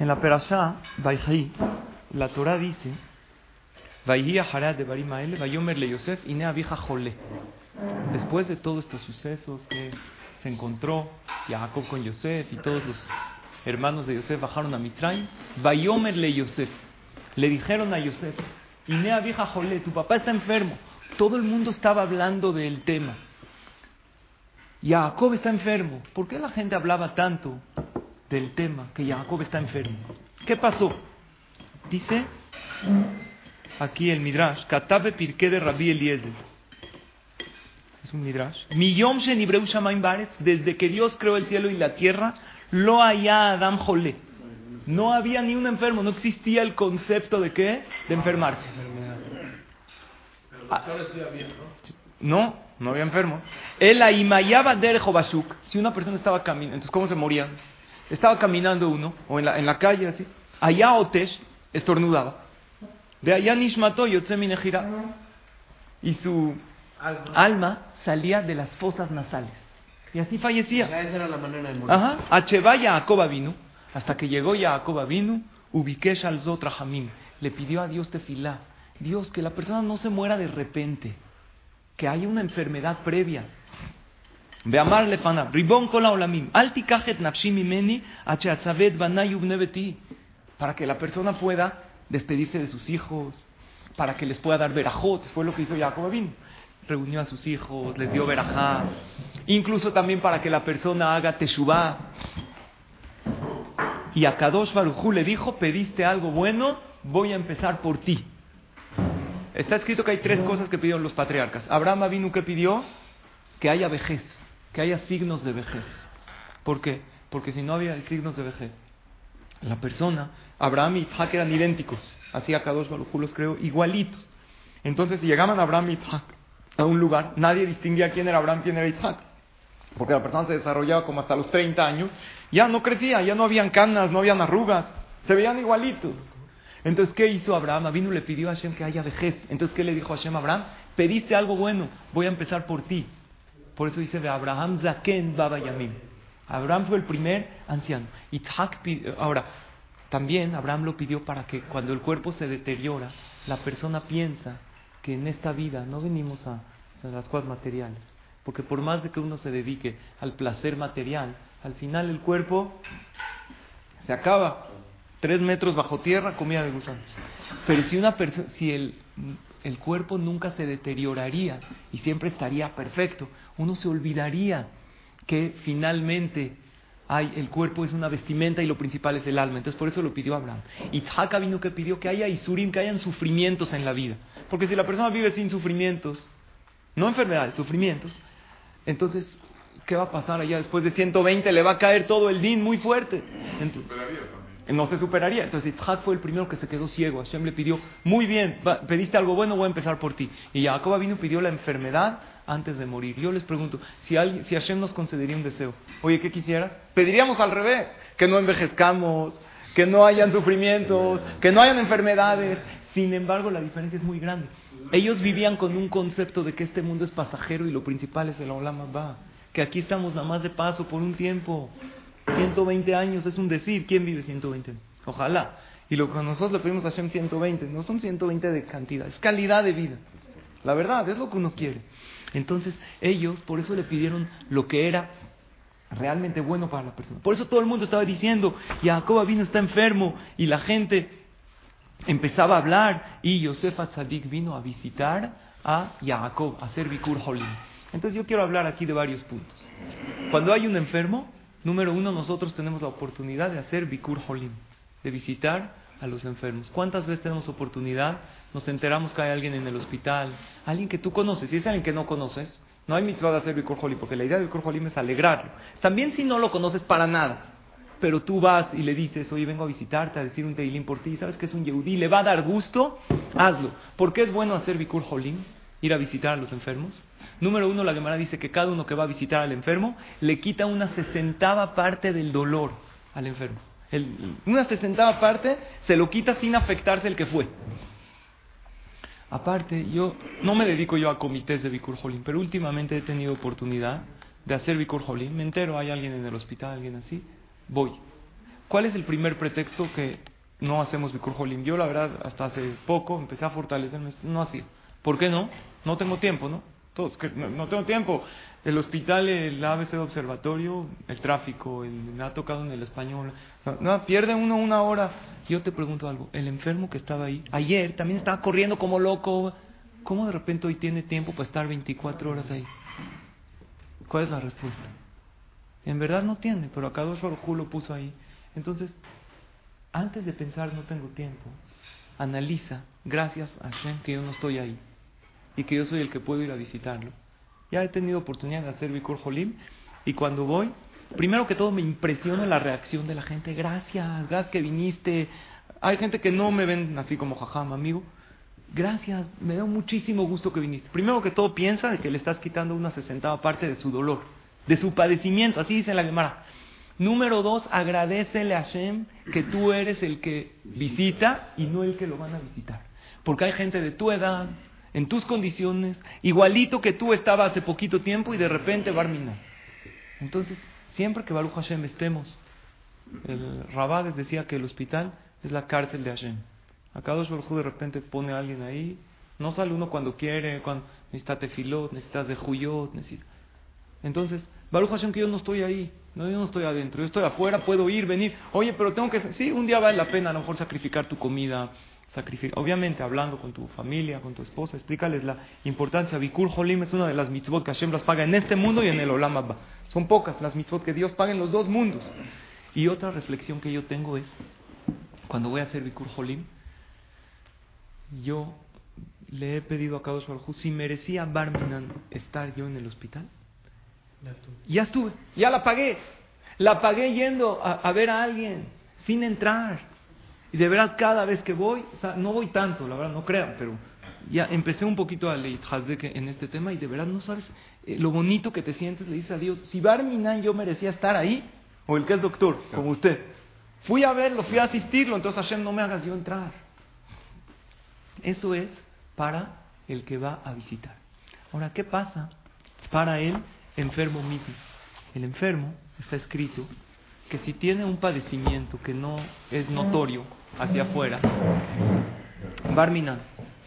En la Perashá, Baihi, la Torah dice, de Barimael, Yosef. Después de todos estos sucesos que se encontró Jacob con Yosef y todos los hermanos de Yosef bajaron a Mitraim, Bayomer le Yosef. Le dijeron a Yosef, Ine vieja Jole, tu papá está enfermo. Todo el mundo estaba hablando del tema. Jacob está enfermo. ¿Por qué la gente hablaba tanto del tema que Jacob está enfermo? ¿Qué pasó? Dice aquí el Midrash, Katabe Pirke de Rabbi Eliezer. Es un Midrash. Miyom Shenibreu Shamaim Baretz, desde que Dios creó el cielo y la tierra, lo haya Adam Jole. No había ni un enfermo, no existía el concepto de qué? De enfermarse. No, no había enfermo. El Aimayaba der Si una persona estaba caminando, entonces ¿cómo se moría? Estaba caminando uno, o en la, en la calle así. Allá Otesh estornudaba. De allá Nishmato Yotzeminejira. Y su alma. salía de las fosas nasales. Y así fallecía. esa era la manera de morir. Ajá. Achevaya Jacoba vino. Hasta que llegó ya Jacoba vino. Ubiquesh al Zotrahamim. Le pidió a Dios tefilá. Dios, que la persona no se muera de repente. Que haya una enfermedad previa. Ve amarle fana. Ribon kola olamim. Alti kajet nafshim imeni. Acheatzavet banayub nebeti para que la persona pueda despedirse de sus hijos, para que les pueda dar verajot. Fue lo que hizo Jacob. Reunió a sus hijos, les dio verajá. Incluso también para que la persona haga teshuvah. Y a Kadosh Barujú le dijo, pediste algo bueno, voy a empezar por ti. Está escrito que hay tres cosas que pidieron los patriarcas. Abraham vino que pidió que haya vejez, que haya signos de vejez. ¿Por qué? Porque si no había signos de vejez, la persona, Abraham y Isaac eran idénticos. Así acá dos los creo, igualitos. Entonces, si llegaban Abraham y Isaac a un lugar, nadie distinguía quién era Abraham y quién era Isaac. Porque la persona se desarrollaba como hasta los 30 años. Ya no crecía, ya no habían canas, no habían arrugas. Se veían igualitos. Entonces, ¿qué hizo Abraham? Vino le pidió a Hashem que haya vejez. Entonces, ¿qué le dijo a Hashem a Abraham? Pediste algo bueno, voy a empezar por ti. Por eso dice Abraham Zaken Baba Yamim. Abraham fue el primer anciano. ahora, también Abraham lo pidió para que cuando el cuerpo se deteriora, la persona piensa que en esta vida no venimos a, las cosas materiales. Porque por más de que uno se dedique al placer material, al final el cuerpo se acaba. Tres metros bajo tierra, comida de gusanos. Pero si, una si el, el cuerpo nunca se deterioraría y siempre estaría perfecto, uno se olvidaría que finalmente hay, el cuerpo es una vestimenta y lo principal es el alma. Entonces por eso lo pidió Abraham. Itzhak vino que pidió que haya isurim, que hayan sufrimientos en la vida. Porque si la persona vive sin sufrimientos, no enfermedades, sufrimientos, entonces, ¿qué va a pasar allá? Después de 120 le va a caer todo el din muy fuerte. No se superaría. Entonces Itzhak fue el primero que se quedó ciego. Hashem le pidió, muy bien, pediste algo bueno, voy a empezar por ti. Y Jacob vino y pidió la enfermedad antes de morir. Yo les pregunto, si, alguien, si Hashem nos concedería un deseo, oye, ¿qué quisieras? Pediríamos al revés, que no envejezcamos, que no hayan sufrimientos, que no hayan enfermedades. Sin embargo, la diferencia es muy grande. Ellos vivían con un concepto de que este mundo es pasajero y lo principal es el Olama va. Que aquí estamos nada más de paso por un tiempo. 120 años es un decir. ¿Quién vive 120 Ojalá. Y lo que nosotros le pedimos a Hashem 120, no son 120 de cantidad, es calidad de vida. La verdad, es lo que uno quiere. Entonces ellos por eso le pidieron lo que era realmente bueno para la persona. Por eso todo el mundo estaba diciendo, Jacob vino, está enfermo, y la gente empezaba a hablar, y Yosef Atzadik vino a visitar a Jacob, a hacer Bikur Holim. Entonces yo quiero hablar aquí de varios puntos. Cuando hay un enfermo, número uno, nosotros tenemos la oportunidad de hacer Bikur Holim, de visitar a los enfermos. ¿Cuántas veces tenemos oportunidad nos enteramos que hay alguien en el hospital, alguien que tú conoces, si es alguien que no conoces, no hay mitzvah de hacer Bikur porque la idea de Bikur es alegrarlo. También si no lo conoces para nada, pero tú vas y le dices, oye, vengo a visitarte, a decir un teilín por ti, sabes que es un yehudí, le va a dar gusto, hazlo. ¿Por qué es bueno hacer Bikur Ir a visitar a los enfermos. Número uno, la Gemara dice que cada uno que va a visitar al enfermo le quita una sesentava parte del dolor al enfermo. una sesentava parte se lo quita sin afectarse el que fue. Aparte, yo no me dedico yo a comités de Bikur pero últimamente he tenido oportunidad de hacer Bikur. Me entero, hay alguien en el hospital, alguien así, voy. ¿Cuál es el primer pretexto que no hacemos Bikur Jolim? Yo, la verdad, hasta hace poco empecé a fortalecerme, no hacía. ¿Por qué no? No tengo tiempo, ¿no? Todos, que no, tengo tiempo. El hospital, el ABC de observatorio, el tráfico, el, me ha tocado en el español. No, pierde uno una hora. Yo te pregunto algo. El enfermo que estaba ahí, ayer también estaba corriendo como loco. ¿Cómo de repente hoy tiene tiempo para estar 24 horas ahí? ¿Cuál es la respuesta? En verdad no tiene, pero acá dos lo puso ahí. Entonces, antes de pensar no tengo tiempo, analiza, gracias a Hashem que yo no estoy ahí y que yo soy el que puedo ir a visitarlo. Ya he tenido oportunidad de hacer Bikur Jolim y cuando voy, primero que todo me impresiona la reacción de la gente. Gracias, gracias que viniste. Hay gente que no me ven así como jajam, amigo. Gracias, me da muchísimo gusto que viniste. Primero que todo piensa que le estás quitando una sesentava parte de su dolor, de su padecimiento, así dice la Gemara. Número dos, agradecele a Hashem que tú eres el que visita y no el que lo van a visitar. Porque hay gente de tu edad, en tus condiciones, igualito que tú estaba hace poquito tiempo y de repente va a Entonces, siempre que Baruch Hashem estemos, el Rabades decía que el hospital es la cárcel de Hashem. Acá dos de repente pone a alguien ahí, no sale uno cuando quiere, cuando necesitas tefilot, necesitas de juyot. Entonces, Baruch Hashem que yo no estoy ahí, no, yo no estoy adentro, yo estoy afuera, puedo ir, venir, oye, pero tengo que, sí, un día vale la pena a lo mejor sacrificar tu comida, Obviamente, hablando con tu familia, con tu esposa, explícales la importancia. Bikur Holim es una de las mitzvot que Hashem las paga en este mundo y en el Olam Abba. Son pocas las mitzvot que Dios paga en los dos mundos. Y otra reflexión que yo tengo es, cuando voy a hacer Bikur Holim, yo le he pedido a Kadosh Baruj si merecía Barminan estar yo en el hospital. Ya estuve. Ya estuve, ya la pagué. La pagué yendo a, a ver a alguien, sin entrar. Y de verdad, cada vez que voy, no voy tanto, la verdad, no crean, pero ya empecé un poquito a leer en este tema y de verdad no sabes eh, lo bonito que te sientes, le dices a Dios, si Barminan yo merecía estar ahí, o el que es doctor, como usted, fui a verlo, fui a asistirlo, entonces Hashem no me hagas yo entrar. Eso es para el que va a visitar. Ahora, ¿qué pasa para el enfermo mismo? El enfermo está escrito que si tiene un padecimiento que no es notorio hacia afuera, Barminan,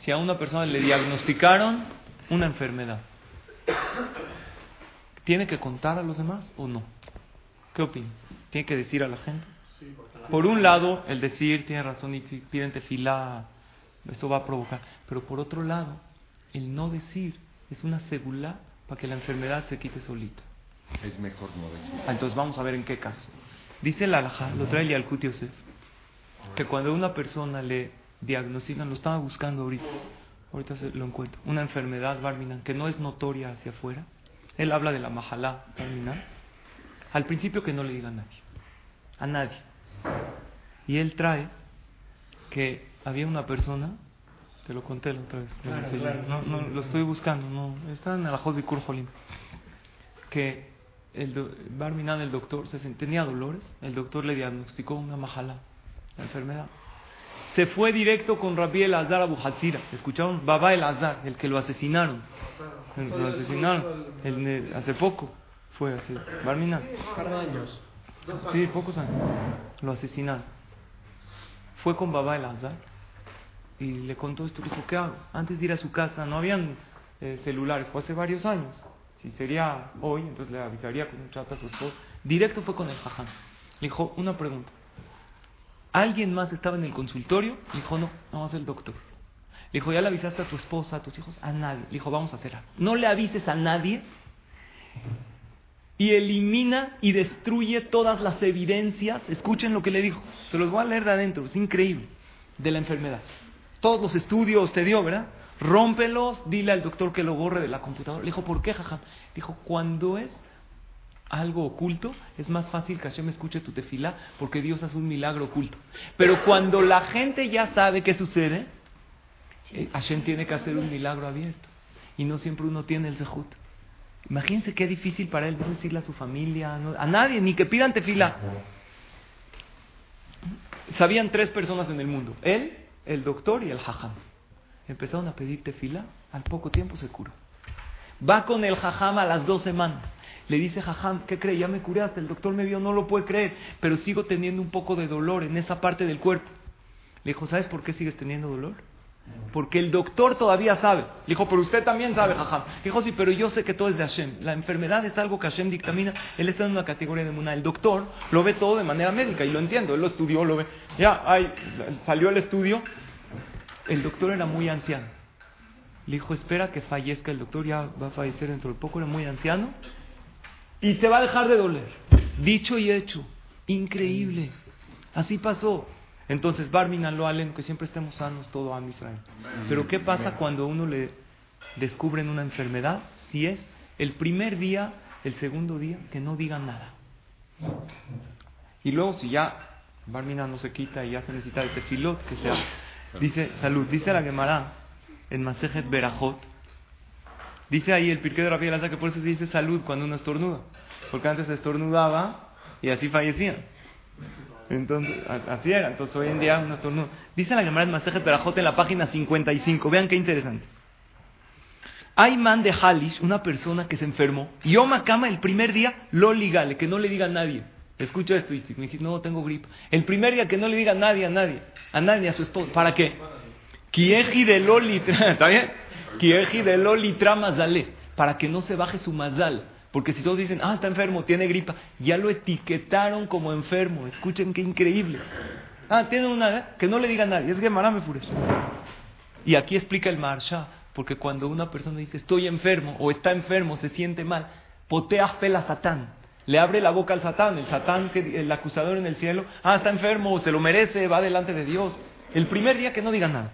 si a una persona le diagnosticaron una enfermedad, ¿tiene que contar a los demás o no? ¿Qué opina? ¿Tiene que decir a la gente? Por un lado, el decir tiene razón y piden tefilá, esto va a provocar. Pero por otro lado, el no decir es una segula para que la enfermedad se quite solita. Es mejor no decir. Ah, entonces vamos a ver en qué caso. Dice el alajá, lo trae el Yosef, que cuando una persona le diagnostican, lo estaba buscando ahorita, ahorita se lo encuentro, una enfermedad barminan que no es notoria hacia afuera, él habla de la majalá barminan, al principio que no le diga a nadie, a nadie. Y él trae que había una persona, te lo conté la otra vez, no, no, lo estoy buscando, no, está en el de Kurjolim, que el Barminan, el doctor, se tenía dolores, el doctor le diagnosticó una majala, la enfermedad. Se fue directo con Rabbi el Azar Abu Hatzira. ¿Escucharon? Baba el Azar, el que lo asesinaron. lo asesinaron hace poco. Fue así. Barminan. años. Sí, pocos años. Lo asesinaron. Fue con Baba el Azar y le contó esto. Dijo, ¿qué hago? Antes de ir a su casa no habían eh, celulares, fue hace varios años. Si sería hoy, entonces le avisaría con un chat a. Directo fue con el jajam. Le dijo, una pregunta. ¿Alguien más estaba en el consultorio? Dijo, no, no, es el doctor. Le dijo, ¿ya le avisaste a tu esposa, a tus hijos? A nadie. Le dijo, vamos a hacer algo. No le avises a nadie y elimina y destruye todas las evidencias. Escuchen lo que le dijo. Se los voy a leer de adentro, es increíble. De la enfermedad. Todos los estudios te dio, ¿verdad? rómpelos, dile al doctor que lo borre de la computadora. Le dijo, ¿por qué, jaja? Dijo, cuando es algo oculto, es más fácil que Hashem escuche tu tefila porque Dios hace un milagro oculto. Pero cuando la gente ya sabe qué sucede, eh, Hashem tiene que hacer un milagro abierto. Y no siempre uno tiene el sejut. Imagínense qué difícil para él no decirle a su familia, a nadie, ni que pidan tefila. Sabían tres personas en el mundo: él, el doctor y el jajam empezaron a pedir tefila, al poco tiempo se curó. Va con el jajama a las dos semanas. Le dice Jajam, ¿qué cree? Ya me curé, hasta el doctor me vio, no lo puede creer, pero sigo teniendo un poco de dolor en esa parte del cuerpo. Le dijo, ¿sabes por qué sigues teniendo dolor? Porque el doctor todavía sabe. Le dijo, pero usted también sabe, Jajam. Dijo, sí, pero yo sé que todo es de Hashem. La enfermedad es algo que Hashem dictamina. Él está en una categoría de Muna. El doctor lo ve todo de manera médica y lo entiendo. Él lo estudió, lo ve. Ya, ahí, salió el estudio. El doctor era muy anciano. Le dijo, espera que fallezca. El doctor ya va a fallecer dentro de poco, era muy anciano. Y se va a dejar de doler. Dicho y hecho. Increíble. Así pasó. Entonces, Barminan lo alen, que siempre estemos sanos todo a Israel. Pero ¿qué pasa cuando uno le descubren una enfermedad? Si es el primer día, el segundo día, que no digan nada. Y luego si ya Barminan no se quita y ya se necesita el tefilot, que sea. Dice, salud, dice la Gemara en Masejet Berajot, dice ahí el pirque de Rabbi Elazar que por eso se dice salud cuando uno estornuda. Porque antes se estornudaba y así fallecían. Entonces, así era. Entonces, hoy en día, uno estornuda. Dice la Gemara en Masejet Berajot en la página 55. Vean qué interesante. Hay man de Halish, una persona que se enfermó. Y Oma Kama el primer día lo ligale, que no le diga a nadie. Escucha esto, y Me dice, no, tengo gripe. El primer día que no le diga a nadie, a nadie. A nadie, a su esposa. ¿Para qué? Kieji de Loli, ¿está bien? Para que no se baje su mazal. Porque si todos dicen, ah, está enfermo, tiene gripa, ya lo etiquetaron como enfermo. Escuchen qué increíble. Ah, tiene una, ¿eh? que no le diga a nadie. Es Gemara Mefures. Y aquí explica el Marsha. Porque cuando una persona dice, estoy enfermo, o está enfermo, se siente mal, poteas pela Satán le abre la boca al Satán, el Satán, que, el acusador en el cielo, ah, está enfermo, se lo merece, va delante de Dios. El primer día que no diga nada.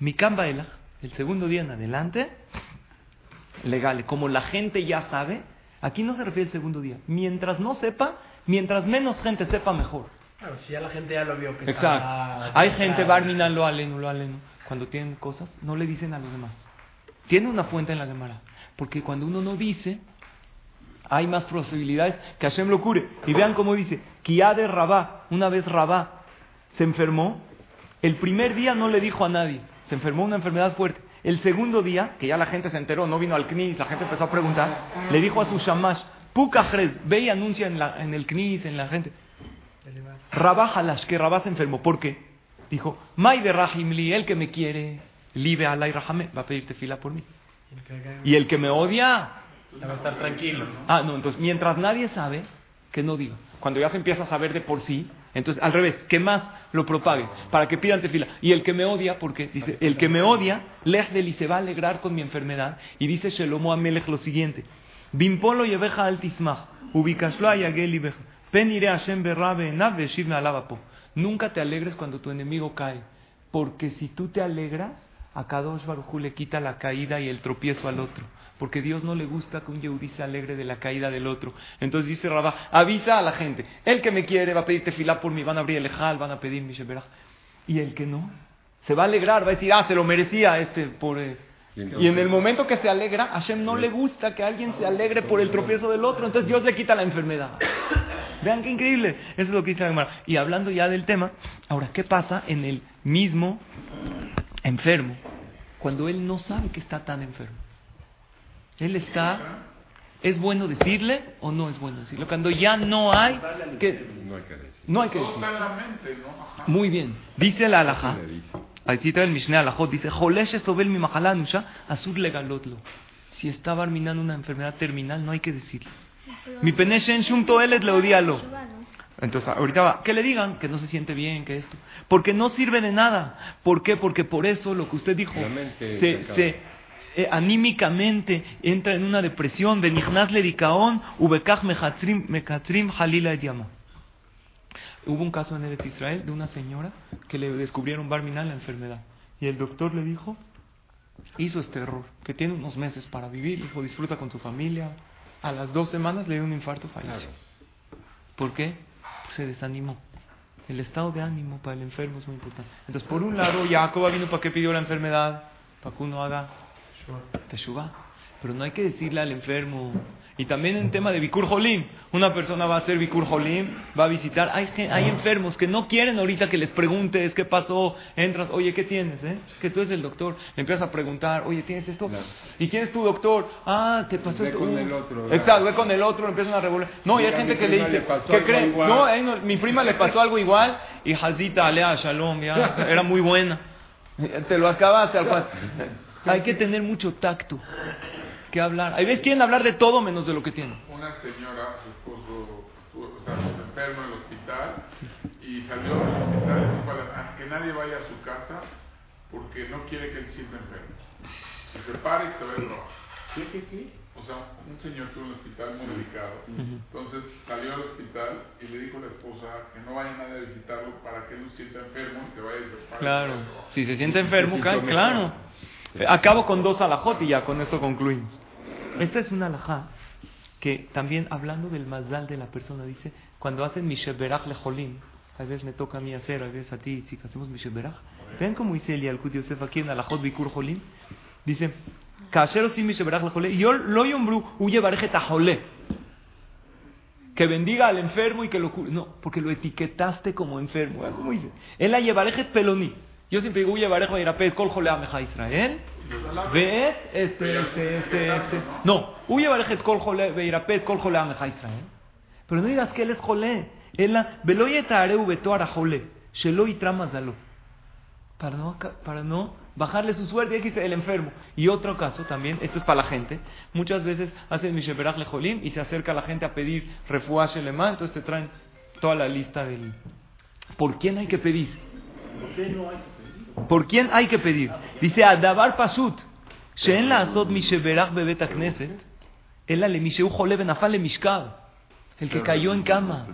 Mi cambaela, el segundo día en adelante, legal. Como la gente ya sabe, aquí no se refiere al segundo día. Mientras no sepa, mientras menos gente sepa, mejor. Claro, si ya la gente ya lo vio que Exacto. Hay gente, barmina lo aleno, lo aleno. Cuando tienen cosas, no le dicen a los demás. Tiene una fuente en la Gemara. Porque cuando uno no dice, hay más posibilidades que Hashem lo cure. Y vean cómo dice, de Rabá, una vez Rabá se enfermó, el primer día no le dijo a nadie, se enfermó una enfermedad fuerte. El segundo día, que ya la gente se enteró, no vino al CNIS, la gente empezó a preguntar, le dijo a su shamash, Pukajres, ve y anuncia en, la, en el CNIS, en la gente. Rabá Halash, que Rabá se enfermó. ¿Por qué? Dijo, May de Rahimli, el que me quiere, libe alay rahame, va a pedirte fila por mí. Y el que me odia, estar tranquilo. Ah, no, entonces mientras nadie sabe, que no diga. Cuando ya se empieza a saber de por sí, entonces al revés, que más lo propague, para que pidan tefila. Y el que me odia, porque dice, el que me odia, y se va a alegrar con mi enfermedad. Y dice Shelomo Amelech lo siguiente, Bimpolo yeveja al tismach, ubicaslo ayagel y pen iré Hashem berrabe enab alabapo. Nunca te alegres cuando tu enemigo cae, porque si tú te alegras, a Kadosh Baruj le quita la caída y el tropiezo al otro porque Dios no le gusta que un yehudí se alegre de la caída del otro. Entonces dice Rabá, avisa a la gente, el que me quiere va a pedir tefilá por mí, van a abrir el ejal, van a pedir mi Y el que no, se va a alegrar, va a decir, ah, se lo merecía este por... Y en el momento que se alegra, a Hashem no le gusta que alguien se alegre por el tropiezo del otro, entonces Dios le quita la enfermedad. Vean qué increíble, eso es lo que dice la Y hablando ya del tema, ahora, ¿qué pasa en el mismo enfermo cuando él no sabe que está tan enfermo? Él está, ¿es bueno decirle o no es bueno decirlo? Cuando ya no hay que... No hay que decir. Muy bien. Dice la alajá. Ahí cita el Mishneh alajot. Dice, sobel mi azur legalotlo. Si está barminando una enfermedad terminal, no hay que decirle. Mi peneshen shum toelet le odialo. Entonces, ahorita va, que le digan que no se siente bien, que esto. Porque no sirve de nada. ¿Por qué? Porque por eso lo que usted dijo se, se, eh, anímicamente entra en una depresión. Hubo un caso en el Israel de una señora que le descubrieron barminal la enfermedad. Y el doctor le dijo, hizo este error, que tiene unos meses para vivir, dijo, disfruta con tu familia. A las dos semanas le dio un infarto, falleció. ¿Por qué? se desanimó. El estado de ánimo para el enfermo es muy importante. Entonces, por un lado, Jacob vino para qué pidió la enfermedad, para que uno haga Teshuvah. Pero no hay que decirle al enfermo. Y también en tema de Bikur Jolim. Una persona va a hacer Bikur Jolim, va a visitar. Hay, hay enfermos que no quieren ahorita que les preguntes qué pasó. Entras, oye, ¿qué tienes? Eh? Que tú eres el doctor. Le empiezas a preguntar, oye, ¿tienes esto? ¿Y quién es tu doctor? Ah, te pasó Ve esto. con Uh. el otro. Exacto, ve con el otro, empiezan a revolver. No, y hay gente que le dice, le ¿qué creen? igual. No, mi prima le pasó algo igual y Hazita Alea Shalom, ya, era muy buena. Te lo acabaste al cual. Hay que tener mucho tacto que hablar. Hay veces quieren hablar de todo menos de lo que tienen. Una señora, su esposo, estuvo o sea, enfermo en el hospital y salió del hospital y dijo a que nadie vaya a su casa porque no quiere que él sienta enfermo. Y se para y se va a trabajar. ¿Qué, qué, qué? O sea, un señor estuvo en el hospital muy delicado. Entonces salió al hospital y le dijo a la esposa que no vaya nadie a visitarlo para que él no se sienta enfermo y se vaya y se pare y Claro, se vaya a trabajar. si se siente enfermo, Se claro. Eh, Acabo con dos alajot y ya con esto concluimos. Esta es una alajá que también hablando del mazal de la persona, dice, cuando hacen Misheberach lejolim, a veces me toca a mí hacer, a veces a ti, si hacemos Misheberach, vean cómo dice el Yalkut Yosef aquí en alajot Bikur Jolim, dice, Kasher osim Misheberach lejolim, yo lo yombru, huye barejet ajolé, que bendiga al enfermo y que lo cure. No, porque lo etiquetaste como enfermo. Vean ¿Cómo dice? Él la llevarejet peloni. Yo siempre digo, llevarejo irapet kol jolea meja Israel. Veet, este, este, este, este. No, huye barejet kol jole, veirapet kol jolea meja Israel. Pero no digas que él es jolé. Él la, velo yetareu beto ara jolé. Shelo yitra mazalo. Para no, para no bajarle su suerte, aquí dice el enfermo. Y otro caso también, esto es para la gente, muchas veces hacen Misheberach Lejolim y se acerca la gente a pedir refuaje Lema, entonces te traen toda la lista del... ¿Por quién hay que pedir? ¿Por quién hay que pedir? Dice Adabar Pasut, She'en la azot Misheberach bebet Knesset, Ela le Misheu Jole benafal le el que cayó en cama.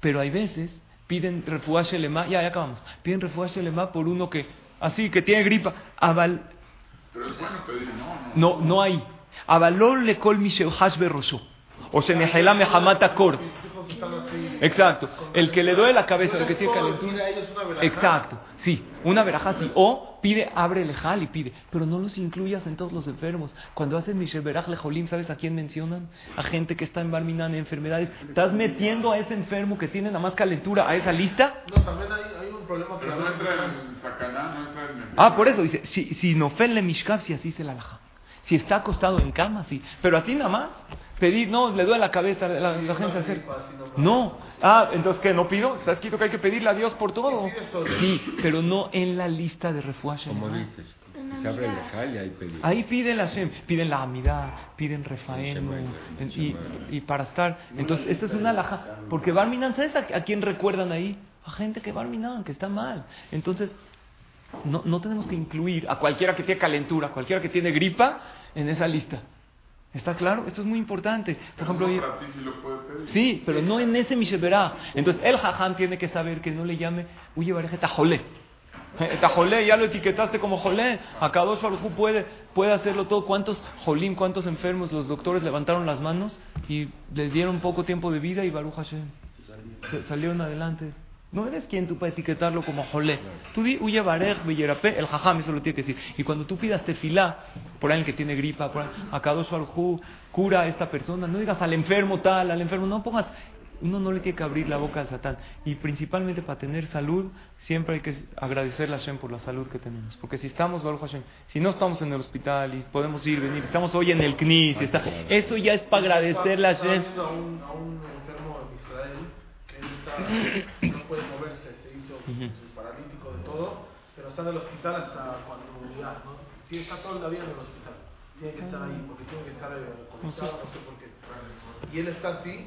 Pero hay veces piden refuaje lema, ya, ya acabamos, piden refuaje lema por uno que, así, que tiene gripa. Aval, Pero es bueno pedir, no, no. no, hay. Avalol le kol misheu hash berosho. O se mejela mehamata kor. Exacto. El que le duele la cabeza, el que tiene calentura. Exacto. Sí, una veraja sí. O pide, abre el jal y pide. Pero no los incluyas en todos los enfermos. Cuando hacen Misheberach Lejolim, ¿sabes a quién mencionan? A gente que está en Barminan, enfermedades. ¿Estás metiendo a ese enfermo que tiene nada más calentura a esa lista? No, también hay, hay un problema que Pero no entra en Sacaná, no entra en Ah, por eso dice, si, si no le mishkav, si así se la laja. Si está acostado en cama, sí. Pero así nada más. Pedir, no, le duele la cabeza, la, la gente acerca. No. Ah, entonces, ¿qué? ¿No pido? Está escrito que hay que pedirle a Dios por todo. Sí, pero no en la lista de refuaje. Como dices, se abre el y ahí pedir. Ahí piden la Shem, piden la amidad, piden refaenu, y, y para estar. Entonces, esta es una laja. Porque Barminan, ¿sabes a, a quién recuerdan ahí? A gente que Barminan, que está mal. Entonces, no, no tenemos que incluir a cualquiera que tiene calentura, a cualquiera que tiene gripa en esa lista. ¿Está claro? Esto es muy importante. Por ejemplo, no, para ti sí lo puede pedir. Sí, pero no en ese Misheberá. Entonces el jajam tiene que saber que no le llame Uye Bareje Tajolé. Eh, Tajolé, ya lo etiquetaste como Jolé. Acá dos puede, puede hacerlo todo. ¿Cuántos Jolim, cuántos enfermos los doctores levantaron las manos y les dieron poco tiempo de vida y Baruch Hashem? Salieron adelante. No eres quien tú para etiquetarlo como jolé. Tú di Uye Barej, el jajam, eso lo tiene que decir. Y cuando tú pidas tefilá, por alguien que tiene gripa, por a Kadosh Baruj cura a esta persona, no digas al enfermo tal, al enfermo, no pongas. Uno no le tiene que abrir la boca al Satán. Y principalmente para tener salud, siempre hay que agradecerle a Hashem por la salud que tenemos. Porque si estamos, Baruch Hashem, si no estamos en el hospital y podemos ir, venir, estamos hoy en el CNIS, y está, eso ya es para agradecerle a Hashem. Un, un puede moverse, se hizo paralítico de todo, pero está en el hospital hasta cuando ya, ¿no? Sí, está toda la vida en el hospital. Tiene que estar ahí, porque tiene que estar eh, conectado, no sé por qué. Y él está así,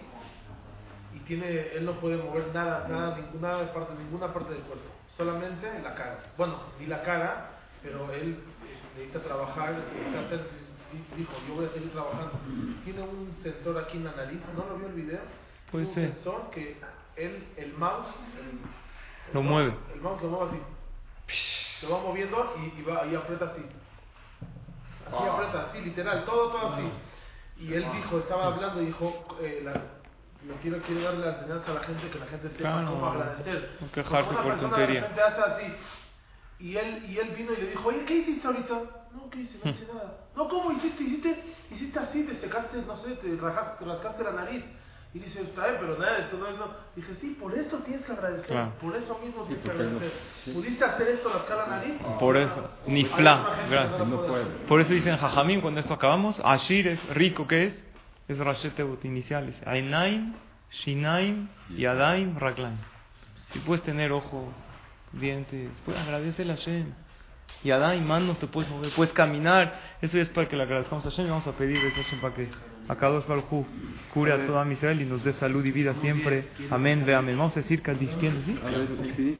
y tiene, él no puede mover nada, nada, ninguna parte, ninguna parte del cuerpo, solamente la cara. Bueno, ni la cara, pero él eh, necesita trabajar, necesita hacer, di- dijo, yo voy a seguir trabajando. Tiene un sensor aquí en la nariz, ¿no lo vio el video? Puede Tiene ser. un sensor que él, el mouse, el, el Lo mouse- mueve. El mouse lo mueve así. Se va moviendo y, y va y aprieta así. Así Ah. aprieta, así, literal, todo, todo así. Y él dijo, estaba hablando y dijo, eh, la, lo quiero, quiero darle la enseñanza a la gente, que la gente sepa Claro. cómo agradecer. No quejarse una por persona tontería. De repente hace así. Y él, y él vino y le dijo, oye, ¿qué hiciste ahorita? No, ¿qué hice? No hice nada. No, ¿cómo hiciste? Hiciste, hiciste así, te secaste, no sé, te rajaste, te rascaste la nariz. Y dice, está bien, pero nada, esto no es no. Dije, sí, por eso tienes que agradecer. Claro. Por eso mismo tienes que porque no- agradecer. sí. ¿Pudiste hacer esto, rascar la nariz? Por eso, ni fla, que gracias. No puede. Por eso dicen Jajamín cuando esto acabamos, Ashir es rico, ¿qué es? Es Rashetevot iniciales. Ainaim, Shinaim, Yadaim, Raglaim. Si puedes tener ojos, dientes, pues agradece a Hashem. Yadaim, manos, te puedes mover, puedes caminar. Eso ya es para que le agradezcamos a Hashem y vamos a pedir a Hashem para que Akadosh Baruj cure a toda Israel y nos dé salud y vida siempre. Amén, ve amén. Vamos a decir ver, sí.